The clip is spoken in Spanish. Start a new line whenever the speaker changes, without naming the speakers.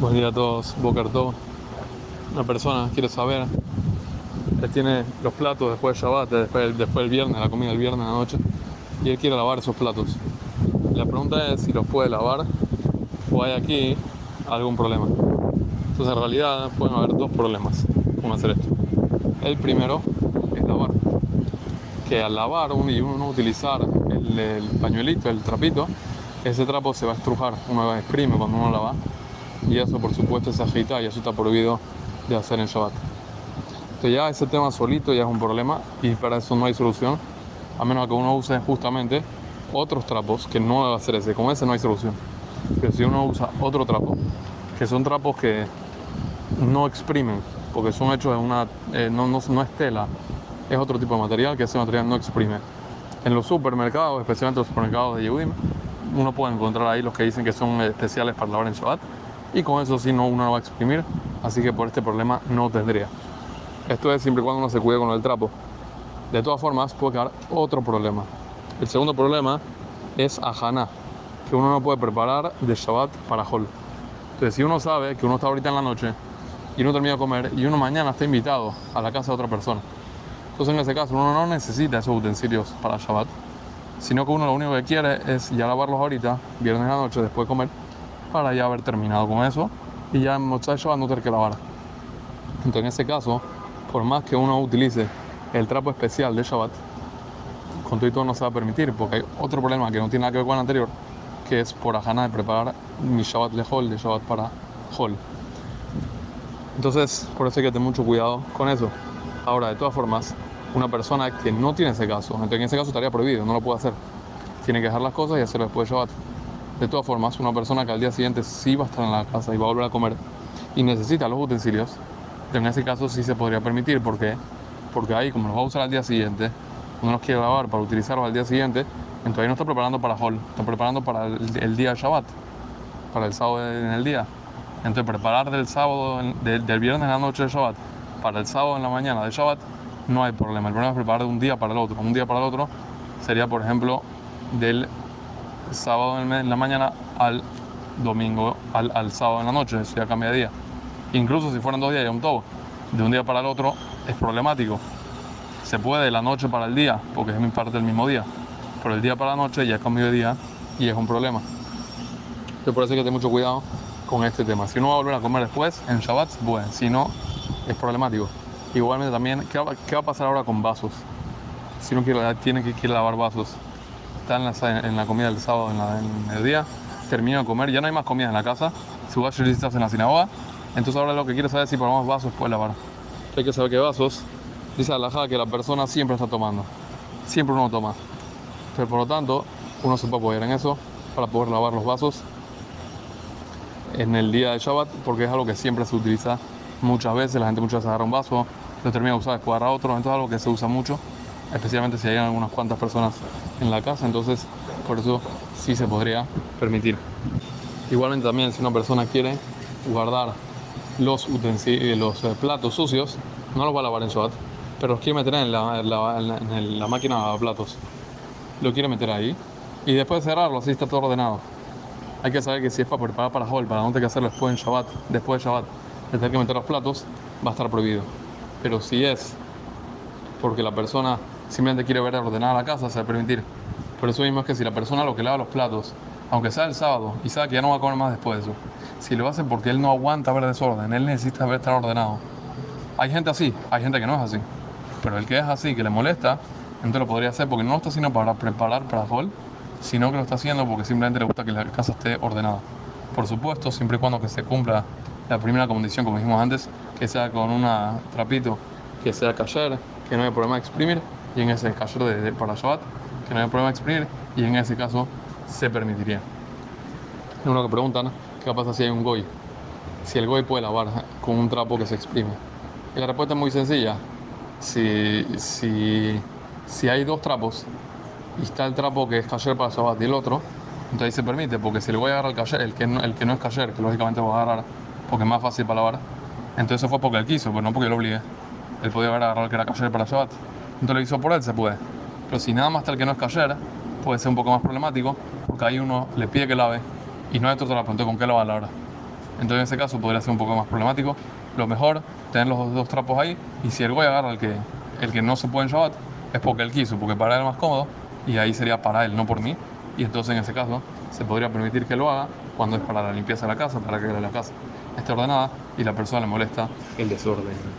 Buen día a todos, Boker Tov. Una persona quiere saber, él tiene los platos después del Shabbat, después, después del viernes, la comida del viernes en la noche, y él quiere lavar esos platos. La pregunta es si los puede lavar o hay aquí algún problema. Entonces en realidad pueden haber dos problemas con hacer esto. El primero es lavar. Que al lavar uno y uno utilizar el, el pañuelito, el trapito, ese trapo se va a estrujar, uno exprime cuando uno lava y eso por supuesto se agita y eso está prohibido de hacer en Shabbat. Entonces ya ese tema solito ya es un problema y para eso no hay solución, a menos que uno use justamente otros trapos que no debe hacer ese, con ese no hay solución. Pero si uno usa otro trapo, que son trapos que no exprimen, porque son hechos de una, eh, no, no, no es tela, es otro tipo de material que ese material no exprime. En los supermercados, especialmente los supermercados de Yehudim, uno puede encontrar ahí los que dicen que son especiales para lavar en Shabbat y con eso sí no, uno no va a exprimir, así que por este problema no tendría. Esto es siempre y cuando uno se cuide con el trapo. De todas formas, puede quedar otro problema. El segundo problema es ajana, que uno no puede preparar de Shabbat para Hol. Entonces, si uno sabe que uno está ahorita en la noche y uno termina de comer y uno mañana está invitado a la casa de otra persona, entonces en ese caso uno no necesita esos utensilios para Shabbat, sino que uno lo único que quiere es ya lavarlos ahorita, viernes en la noche, después de comer, para ya haber terminado con eso y ya en Motzai Shabbat no tener que lavar. Entonces en ese caso, por más que uno utilice el trapo especial de Shabbat, con todo y todo no se va a permitir, porque hay otro problema que no tiene nada que ver con el anterior, que es por ajana de preparar mi Shabbat lejol, de Shabbat para Hol. Entonces, por eso hay que tener mucho cuidado con eso. Ahora, de todas formas, una persona que no tiene ese caso, entonces en ese caso estaría prohibido, no lo puede hacer. Tiene que dejar las cosas y hacerlo después de Shabbat. De todas formas, una persona que al día siguiente sí va a estar en la casa y va a volver a comer y necesita los utensilios, en ese caso sí se podría permitir. ¿Por qué? Porque ahí, como los va a usar al día siguiente, uno los quiere lavar para utilizarlos al día siguiente, entonces ahí no está preparando para Hol, está preparando para el, el día de Shabbat, para el sábado en el día. Entonces, preparar del sábado, del, del viernes en la noche de Shabbat para el sábado en la mañana de Shabbat, no hay problema. El problema es preparar de un día para el otro. Un día para el otro sería, por ejemplo, del sábado en la mañana al domingo, al, al sábado en la noche, eso ya cambia de día. Incluso si fueran dos días y un todo, de un día para el otro es problemático. Se puede de la noche para el día, porque es mi parte del mismo día, pero el día para la noche ya es cambio de día y es un problema. Entonces por eso hay que tener mucho cuidado con este tema. Si uno va a volver a comer después, en Shabbat, bueno, si no, es problemático. Igualmente también, ¿qué va, qué va a pasar ahora con vasos? Si uno quiere, tiene que a lavar vasos está en la, en la, comida del sábado, en, la, en, el día, termino de comer, ya no hay más comida en la casa, su estás en la sinagoga, entonces ahora lo que quiero saber es si por más vasos puede lavar. Hay que saber que vasos, dice la que la persona siempre está tomando, siempre uno toma. Pero por lo tanto, uno se puede apoyar en eso para poder lavar los vasos en el día de Shabbat, porque es algo que siempre se utiliza muchas veces, la gente muchas veces agarra un vaso, lo termina de usar, después agarra otro, entonces es algo que se usa mucho especialmente si hay algunas cuantas personas en la casa, entonces por eso sí se podría permitir. Igualmente también si una persona quiere guardar los utensilios, los eh, platos sucios, no los va a lavar en Shabbat, pero los quiere meter en la, máquina de platos. Lo quiere meter ahí y después de cerrarlo, así está todo ordenado. Hay que saber que si es para preparar para Hol, para no tener que hacerlo después en Shabbat, después de Shabbat, de tener que meter los platos, va a estar prohibido. Pero si es porque la persona simplemente quiere ver ordenada la casa, se va a permitir. Por eso mismo es que si la persona lo que lava los platos, aunque sea el sábado, y sabe que ya no va a comer más después de eso, si lo hace porque él no aguanta ver desorden, él necesita ver estar ordenado. Hay gente así, hay gente que no es así. Pero el que es así, que le molesta, entonces lo podría hacer porque no lo está haciendo para preparar para Hall, sino que lo está haciendo porque simplemente le gusta que la casa esté ordenada. Por supuesto, siempre y cuando que se cumpla la primera condición, como dijimos antes, que sea con un trapito, que sea cayer, que no haya problema de exprimir, y en ese caso de, de para Shabbat, que no hay problema de exprimir, y en ese caso se permitiría. Uno que preguntan, ¿qué pasa si hay un goy? Si el goy puede lavar con un trapo que se exprime. Y la respuesta es muy sencilla. Si, si, si hay dos trapos y está el trapo que es cayer para Shabbat y el otro, entonces ahí se permite, porque si el goy agarra el cayer, el que no, el que no es cayer, que lógicamente va a agarrar porque es más fácil para lavar, entonces eso fue porque él quiso, pero no porque lo obligue. Él podía haber agarrado el que era cayer para Shabbat entonces lo hizo por él, se puede. Pero si nada más el que no es cayer, puede ser un poco más problemático, porque ahí uno le pide que lave y no hay otro trapo, entonces ¿con qué lo va a lavar? Entonces en ese caso podría ser un poco más problemático. Lo mejor, tener los dos trapos ahí y si el güey agarra el que, el que no se puede en es porque él quiso, porque para él es más cómodo y ahí sería para él, no por mí. Y entonces en ese caso se podría permitir que lo haga cuando es para la limpieza de la casa, para que la casa esté ordenada y la persona le molesta el desorden.